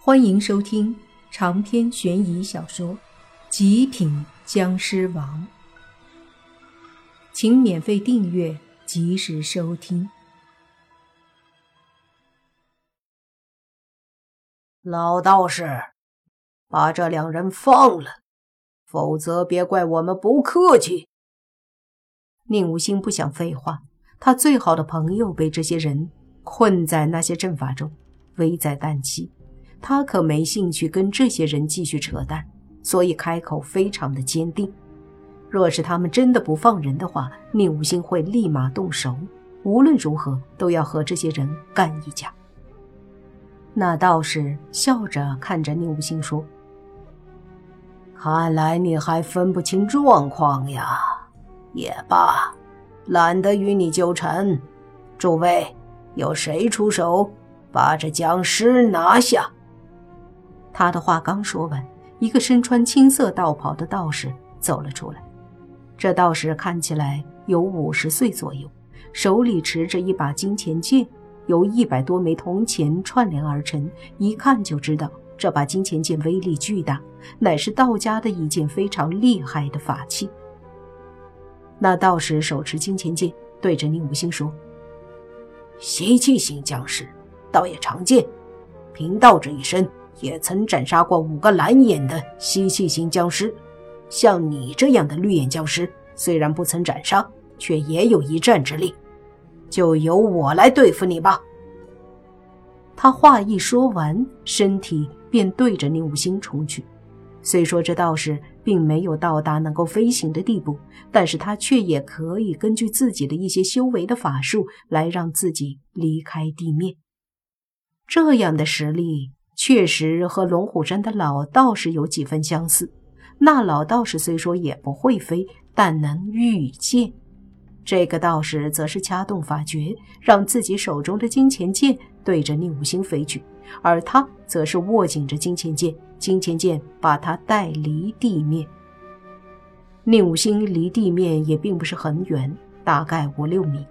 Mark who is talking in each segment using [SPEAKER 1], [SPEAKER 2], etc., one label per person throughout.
[SPEAKER 1] 欢迎收听长篇悬疑小说《极品僵尸王》，请免费订阅，及时收听。
[SPEAKER 2] 老道士，把这两人放了，否则别怪我们不客气。
[SPEAKER 1] 宁无心不想废话，他最好的朋友被这些人困在那些阵法中，危在旦夕。他可没兴趣跟这些人继续扯淡，所以开口非常的坚定。若是他们真的不放人的话，宁无心会立马动手，无论如何都要和这些人干一架。那道士笑着看着宁无心说：“
[SPEAKER 2] 看来你还分不清状况呀。也罢，懒得与你纠缠。诸位，有谁出手把这僵尸拿下？”
[SPEAKER 1] 他的话刚说完，一个身穿青色道袍的道士走了出来。这道士看起来有五十岁左右，手里持着一把金钱剑，由一百多枚铜钱串联而成，一看就知道这把金钱剑威力巨大，乃是道家的一件非常厉害的法器。那道士手持金钱剑，对着宁无心说：“
[SPEAKER 2] 吸气型僵尸，倒也常见，贫道这一身。”也曾斩杀过五个蓝眼的吸气型僵尸，像你这样的绿眼僵尸，虽然不曾斩杀，却也有一战之力。就由我来对付你吧。
[SPEAKER 1] 他话一说完，身体便对着宁无心冲去。虽说这道士并没有到达能够飞行的地步，但是他却也可以根据自己的一些修为的法术来让自己离开地面。这样的实力。确实和龙虎山的老道士有几分相似。那老道士虽说也不会飞，但能御剑。这个道士则是掐动法诀，让自己手中的金钱剑对着宁武星飞去，而他则是握紧着金钱剑，金钱剑把他带离地面。宁武星离地面也并不是很远，大概五六米。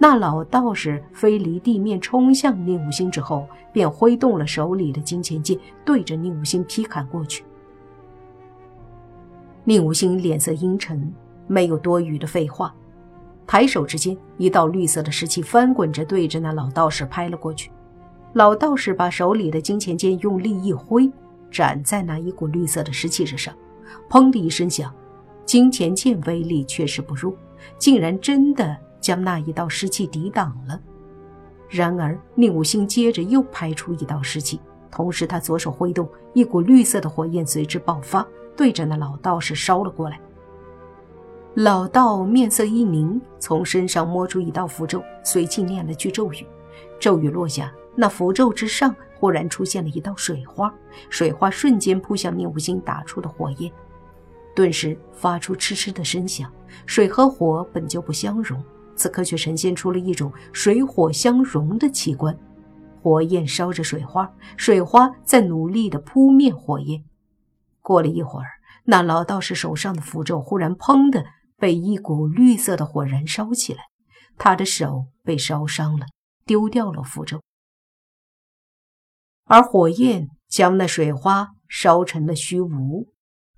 [SPEAKER 1] 那老道士飞离地面，冲向宁武星之后，便挥动了手里的金钱剑，对着宁武星劈砍过去。宁武星脸色阴沉，没有多余的废话，抬手之间，一道绿色的石气翻滚着，对着那老道士拍了过去。老道士把手里的金钱剑用力一挥，斩在那一股绿色的石气之上，砰的一声响，金钱剑威力确实不弱，竟然真的。将那一道湿气抵挡了。然而，宁武星接着又拍出一道湿气，同时他左手挥动，一股绿色的火焰随之爆发，对着那老道士烧了过来。老道面色一凝，从身上摸出一道符咒，随即念了句咒语。咒语落下，那符咒之上忽然出现了一道水花，水花瞬间扑向宁武星打出的火焰，顿时发出嗤嗤的声响。水和火本就不相容。此刻却呈现出了一种水火相融的奇观，火焰烧着水花，水花在努力地扑灭火焰。过了一会儿，那老道士手上的符咒忽然砰的被一股绿色的火燃烧起来，他的手被烧伤了，丢掉了符咒，而火焰将那水花烧成了虚无。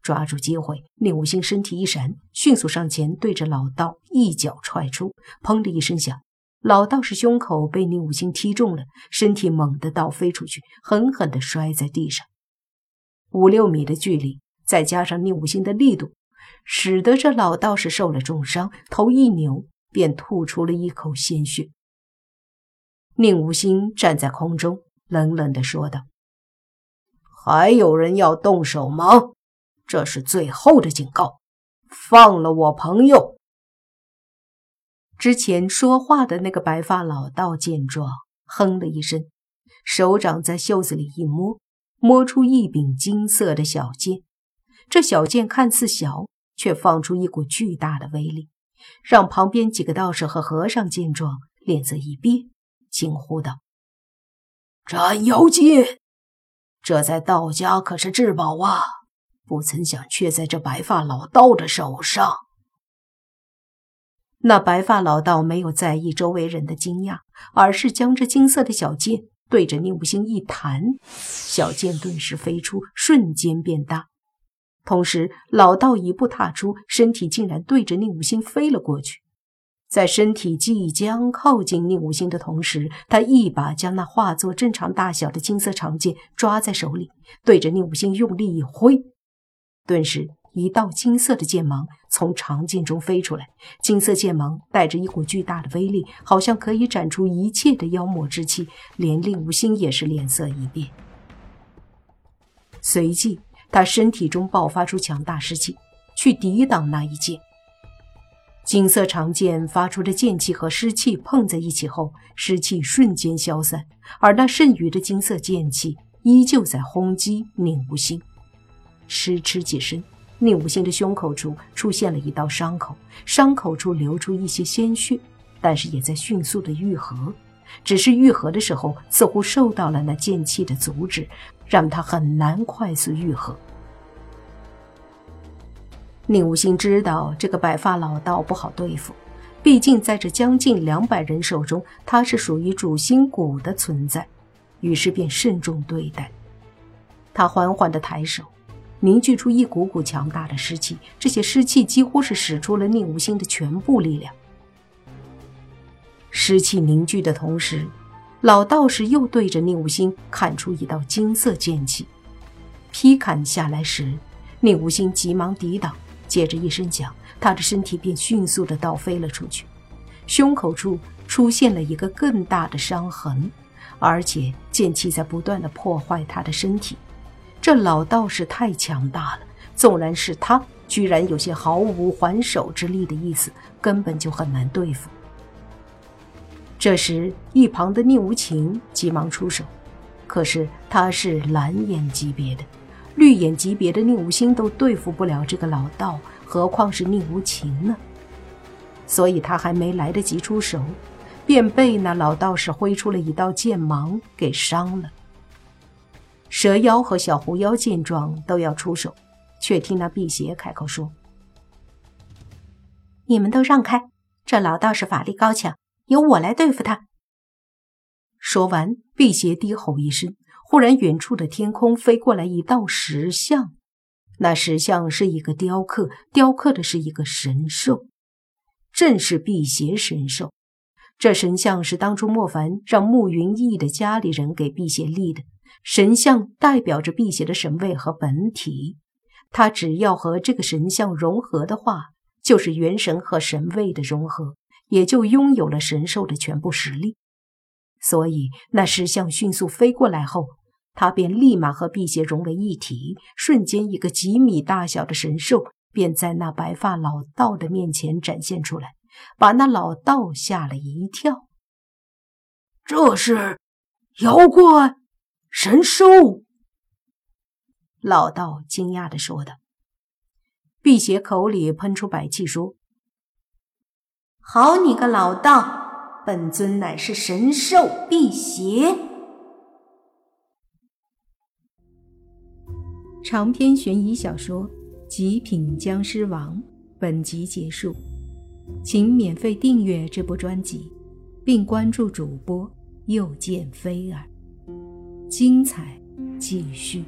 [SPEAKER 1] 抓住机会，宁无心身体一闪，迅速上前，对着老道一脚踹出。砰的一声响，老道士胸口被宁无心踢中了，身体猛地倒飞出去，狠狠地摔在地上。五六米的距离，再加上宁无心的力度，使得这老道士受了重伤，头一扭便吐出了一口鲜血。宁无心站在空中，冷冷地说道：“
[SPEAKER 2] 还有人要动手吗？”这是最后的警告，放了我朋友。
[SPEAKER 1] 之前说话的那个白发老道见状，哼了一声，手掌在袖子里一摸，摸出一柄金色的小剑。这小剑看似小，却放出一股巨大的威力，让旁边几个道士和和尚见状，脸色一变，惊呼道：“
[SPEAKER 2] 斩妖剑，这在道家可是至宝啊！”不曾想，却在这白发老道的手上。
[SPEAKER 1] 那白发老道没有在意周围人的惊讶，而是将这金色的小剑对着宁武星一弹，小剑顿时飞出，瞬间变大。同时，老道一步踏出，身体竟然对着宁武星飞了过去。在身体即将靠近宁武星的同时，他一把将那化作正常大小的金色长剑抓在手里，对着宁武星用力一挥，顿时一道金色的剑芒从长剑中飞出来。金色剑芒带着一股巨大的威力，好像可以斩出一切的妖魔之气，连令无心也是脸色一变。随即，他身体中爆发出强大湿气，去抵挡那一剑。金色长剑发出的剑气和湿气碰在一起后，湿气瞬间消散，而那剩余的金色剑气依旧在轰击宁无心。哧哧几声，宁无心的胸口处出现了一道伤口，伤口处流出一些鲜血，但是也在迅速的愈合。只是愈合的时候，似乎受到了那剑气的阻止，让他很难快速愈合。宁无心知道这个白发老道不好对付，毕竟在这将近两百人手中，他是属于主心骨的存在，于是便慎重对待。他缓缓地抬手，凝聚出一股股强大的湿气，这些湿气几乎是使出了宁无心的全部力量。湿气凝聚的同时，老道士又对着宁无心砍出一道金色剑气，劈砍下来时，宁无心急忙抵挡。接着一声响，他的身体便迅速的倒飞了出去，胸口处出现了一个更大的伤痕，而且剑气在不断的破坏他的身体。这老道士太强大了，纵然是他，居然有些毫无还手之力的意思，根本就很难对付。这时，一旁的宁无情急忙出手，可是他是蓝眼级别的。绿眼级别的宁无心都对付不了这个老道，何况是宁无情呢？所以他还没来得及出手，便被那老道士挥出了一道剑芒给伤了。蛇妖和小狐妖见状都要出手，却听那辟邪开口说：“
[SPEAKER 3] 你们都让开，这老道士法力高强，由我来对付他。”
[SPEAKER 1] 说完，辟邪低吼一声。忽然，远处的天空飞过来一道石像，那石像是一个雕刻，雕刻的是一个神兽，正是辟邪神兽。这神像是当初莫凡让慕云逸的家里人给辟邪立的，神像代表着辟邪的神位和本体。他只要和这个神像融合的话，就是元神和神位的融合，也就拥有了神兽的全部实力。所以，那石像迅速飞过来后。他便立马和辟邪融为一体，瞬间，一个几米大小的神兽便在那白发老道的面前展现出来，把那老道吓了一跳。
[SPEAKER 2] 这是妖怪神兽？
[SPEAKER 1] 老道惊讶的说道。辟邪口里喷出白气说：“
[SPEAKER 3] 好你个老道，本尊乃是神兽辟邪。”
[SPEAKER 4] 长篇悬疑小说《极品僵尸王》本集结束，请免费订阅这部专辑，并关注主播又见菲儿，精彩继续。